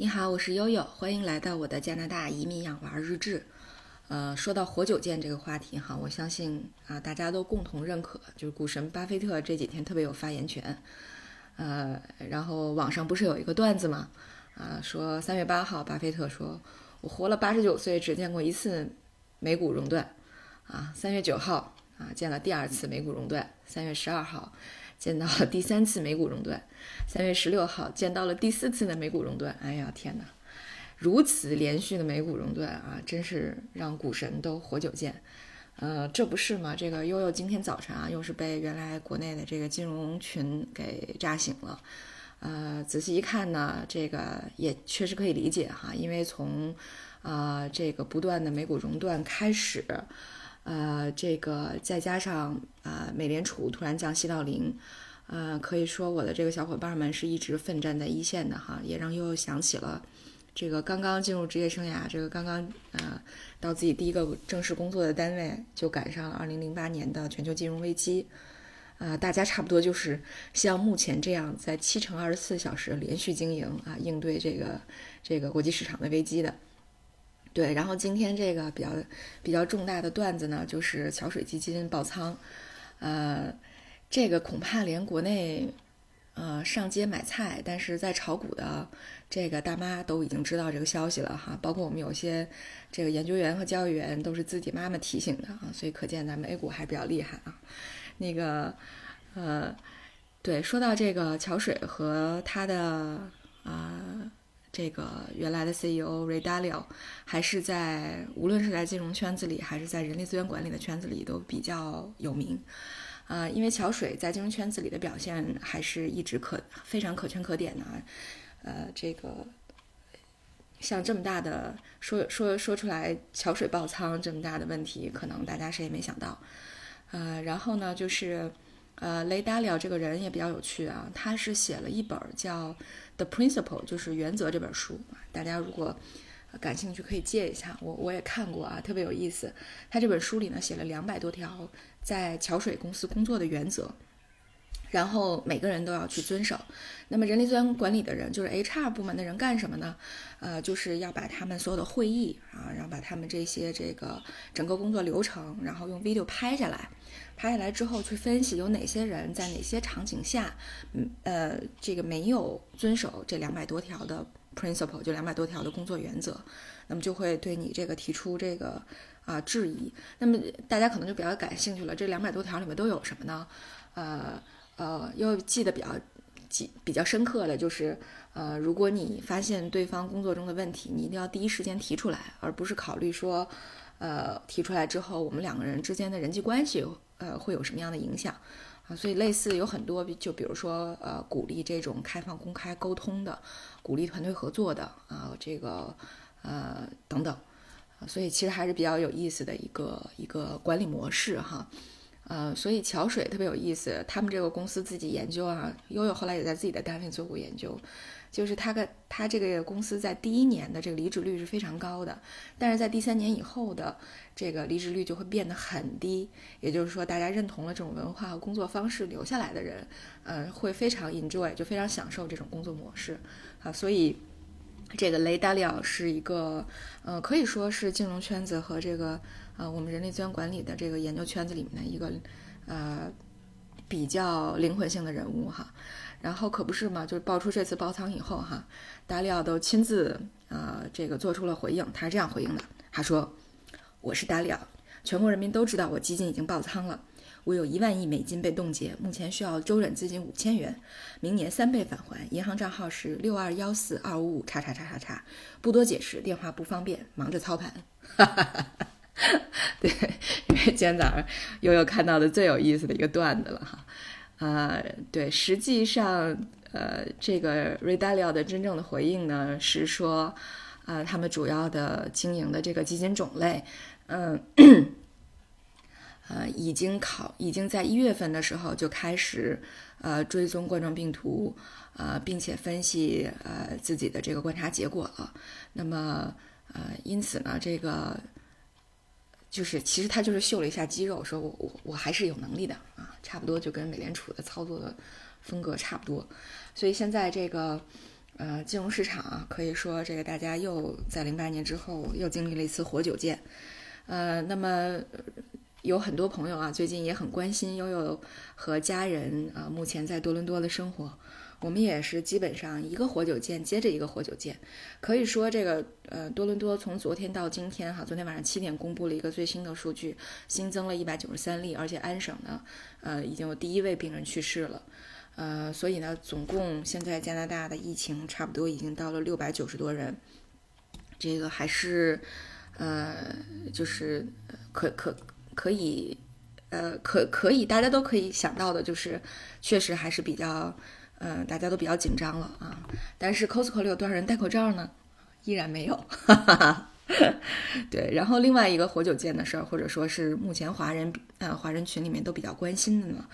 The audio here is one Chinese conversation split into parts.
你好，我是悠悠，欢迎来到我的加拿大移民养娃日志。呃，说到活久见这个话题哈，我相信啊，大家都共同认可，就是股神巴菲特这几天特别有发言权。呃，然后网上不是有一个段子吗？啊，说三月八号，巴菲特说：“我活了八十九岁，只见过一次美股熔断。”啊，三月九号啊，见了第二次美股熔断。三月十二号。见到了第三次美股熔断，三月十六号见到了第四次的美股熔断。哎呀天哪，如此连续的美股熔断啊，真是让股神都活久见。呃，这不是吗？这个悠悠今天早晨啊，又是被原来国内的这个金融群给炸醒了。呃，仔细一看呢，这个也确实可以理解哈，因为从啊这个不断的美股熔断开始。呃，这个再加上啊，美联储突然降息到零，呃，可以说我的这个小伙伴们是一直奋战在一线的哈，也让悠悠想起了这个刚刚进入职业生涯，这个刚刚呃到自己第一个正式工作的单位，就赶上了二零零八年的全球金融危机，啊，大家差不多就是像目前这样在七乘二十四小时连续经营啊，应对这个这个国际市场的危机的。对，然后今天这个比较比较重大的段子呢，就是桥水基金爆仓，呃，这个恐怕连国内呃上街买菜，但是在炒股的这个大妈都已经知道这个消息了哈，包括我们有些这个研究员和交易员都是自己妈妈提醒的啊，所以可见咱们 A 股还比较厉害啊。那个呃，对，说到这个桥水和他的啊。这个原来的 CEO Ray Dalio，还是在无论是在金融圈子里，还是在人力资源管理的圈子里都比较有名，啊，因为桥水在金融圈子里的表现还是一直可非常可圈可点的，呃，这个像这么大的说说说出来桥水爆仓这么大的问题，可能大家谁也没想到，呃，然后呢，就是呃雷达里奥这个人也比较有趣啊，他是写了一本叫。The Principle 就是原则这本书大家如果感兴趣可以借一下，我我也看过啊，特别有意思。他这本书里呢写了两百多条在桥水公司工作的原则，然后每个人都要去遵守。那么人力资源管理的人，就是 HR 部门的人干什么呢？呃，就是要把他们所有的会议啊，然后把他们这些这个整个工作流程，然后用 video 拍下来。拍下来之后，去分析有哪些人在哪些场景下，嗯呃，这个没有遵守这两百多条的 principle，就两百多条的工作原则，那么就会对你这个提出这个啊质疑。那么大家可能就比较感兴趣了，这两百多条里面都有什么呢？呃呃，又记得比较记比较深刻的就是，呃，如果你发现对方工作中的问题，你一定要第一时间提出来，而不是考虑说，呃，提出来之后我们两个人之间的人际关系。呃，会有什么样的影响啊？所以类似有很多，就比如说呃，鼓励这种开放、公开沟通的，鼓励团队合作的啊，这个呃等等，所以其实还是比较有意思的一个一个管理模式哈。呃，所以桥水特别有意思，他们这个公司自己研究啊，悠悠后来也在自己的单位做过研究。就是他跟他这个公司在第一年的这个离职率是非常高的，但是在第三年以后的这个离职率就会变得很低。也就是说，大家认同了这种文化和工作方式，留下来的人，呃，会非常 enjoy，就非常享受这种工作模式啊。所以，这个雷达利奥是一个，呃，可以说是金融圈子和这个呃我们人力资源管理的这个研究圈子里面的一个呃比较灵魂性的人物哈。然后可不是嘛，就是爆出这次爆仓以后哈，达里奥都亲自啊这个做出了回应。他是这样回应的：他说，我是达里奥，全国人民都知道我基金已经爆仓了，我有一万亿美金被冻结，目前需要周转资金五千元，明年三倍返还，银行账号是六二幺四二五五叉叉叉叉叉，不多解释，电话不方便，忙着操盘。哈哈哈哈对，因为今天早上悠悠看到的最有意思的一个段子了哈。啊，对，实际上，呃，这个 Redalio 的真正的回应呢是说，啊，他们主要的经营的这个基金种类，嗯，呃，已经考，已经在一月份的时候就开始，呃，追踪冠状病毒，呃，并且分析呃自己的这个观察结果了。那么，呃，因此呢，这个。就是其实他就是秀了一下肌肉，说我我我还是有能力的啊，差不多就跟美联储的操作的风格差不多。所以现在这个呃，金融市场啊，可以说这个大家又在零八年之后又经历了一次活久见。呃，那么有很多朋友啊，最近也很关心悠悠和家人啊，目前在多伦多的生活。我们也是基本上一个活久见接着一个活久见，可以说这个呃多伦多从昨天到今天哈，昨天晚上七点公布了一个最新的数据，新增了一百九十三例，而且安省呢，呃已经有第一位病人去世了。呃，所以呢，总共现在加拿大的疫情差不多已经到了六百九十多人，这个还是，呃，就是可可可以，呃，可可以，大家都可以想到的，就是确实还是比较，嗯，大家都比较紧张了啊。但是 Costco 里有多少人戴口罩呢？依然没有，对。然后另外一个活久见的事儿，或者说是目前华人呃华人群里面都比较关心的呢。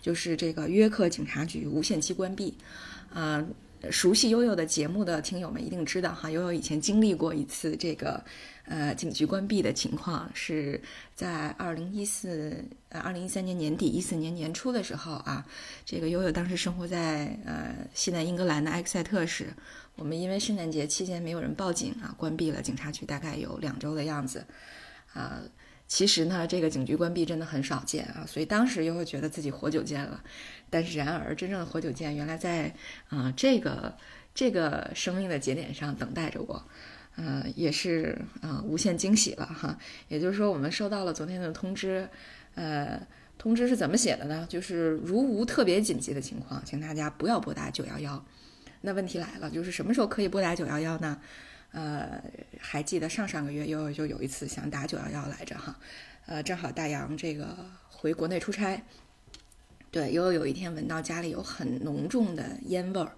就是这个约克警察局无限期关闭，啊，熟悉悠悠的节目的听友们一定知道哈，悠悠以前经历过一次这个呃警局关闭的情况，是在二零一四呃二零一三年年底一四年年初的时候啊，这个悠悠当时生活在呃西南英格兰的埃克塞特市，我们因为圣诞节期间没有人报警啊，关闭了警察局大概有两周的样子，啊。其实呢，这个警局关闭真的很少见啊，所以当时又会觉得自己活久见了。但是然而，真正的活久见原来在啊这个这个生命的节点上等待着我，呃，也是啊无限惊喜了哈。也就是说，我们收到了昨天的通知，呃，通知是怎么写的呢？就是如无特别紧急的情况，请大家不要拨打九幺幺。那问题来了，就是什么时候可以拨打九幺幺呢？呃，还记得上上个月悠悠就有一次想打九幺幺来着哈，呃，正好大洋这个回国内出差，对悠悠有一天闻到家里有很浓重的烟味儿，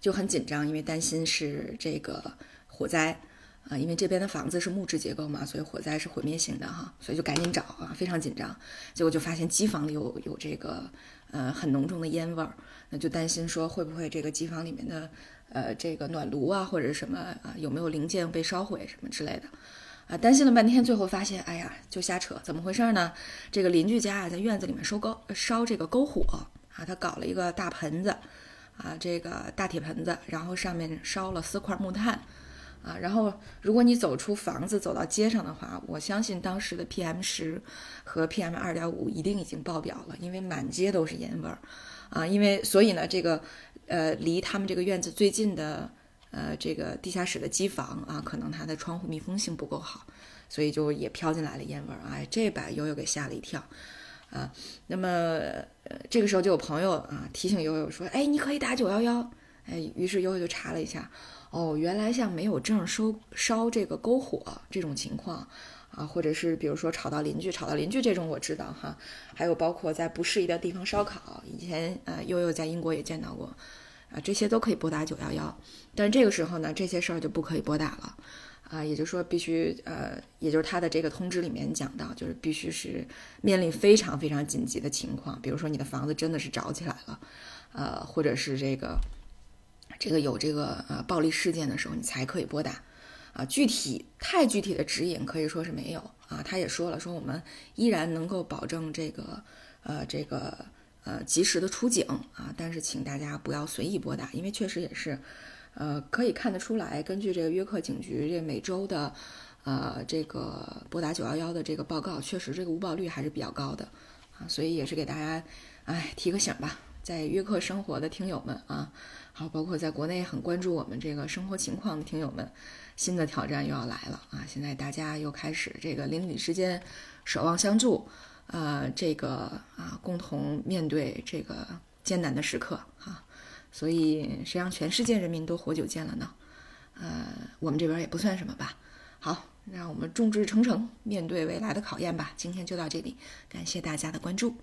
就很紧张，因为担心是这个火灾啊，因为这边的房子是木质结构嘛，所以火灾是毁灭性的哈，所以就赶紧找啊，非常紧张，结果就发现机房里有有这个呃很浓重的烟味儿，那就担心说会不会这个机房里面的。呃，这个暖炉啊，或者什么啊，有没有零件被烧毁什么之类的，啊，担心了半天，最后发现，哎呀，就瞎扯，怎么回事呢？这个邻居家啊，在院子里面收篝烧这个篝火啊，他搞了一个大盆子，啊，这个大铁盆子，然后上面烧了四块木炭，啊，然后如果你走出房子走到街上的话，我相信当时的 PM 十和 PM 二点五一定已经爆表了，因为满街都是烟味儿，啊，因为所以呢，这个。呃，离他们这个院子最近的，呃，这个地下室的机房啊，可能它的窗户密封性不够好，所以就也飘进来了烟味儿。哎，这把悠悠给吓了一跳，啊，那么，这个时候就有朋友啊提醒悠悠说，哎，你可以打九幺幺。哎，于是悠悠就查了一下，哦，原来像没有证收烧这个篝火这种情况。啊，或者是比如说吵到邻居，吵到邻居这种我知道哈，还有包括在不适宜的地方烧烤，以前呃悠悠在英国也见到过，啊这些都可以拨打九幺幺，但这个时候呢，这些事儿就不可以拨打了，啊也就是说必须呃，也就是他的这个通知里面讲到，就是必须是面临非常非常紧急的情况，比如说你的房子真的是着起来了，呃或者是这个这个有这个呃暴力事件的时候，你才可以拨打。啊，具体太具体的指引可以说是没有啊。他也说了，说我们依然能够保证这个，呃，这个呃及时的出警啊。但是请大家不要随意拨打，因为确实也是，呃，可以看得出来，根据这个约克警局这每周的，呃，这个拨打九幺幺的这个报告，确实这个误报率还是比较高的啊。所以也是给大家，哎，提个醒吧，在约克生活的听友们啊，好，包括在国内很关注我们这个生活情况的听友们。新的挑战又要来了啊！现在大家又开始这个邻里之间守望相助，呃，这个啊，共同面对这个艰难的时刻哈。所以谁让全世界人民都活久见了呢？呃，我们这边也不算什么吧。好，让我们众志成城，面对未来的考验吧。今天就到这里，感谢大家的关注。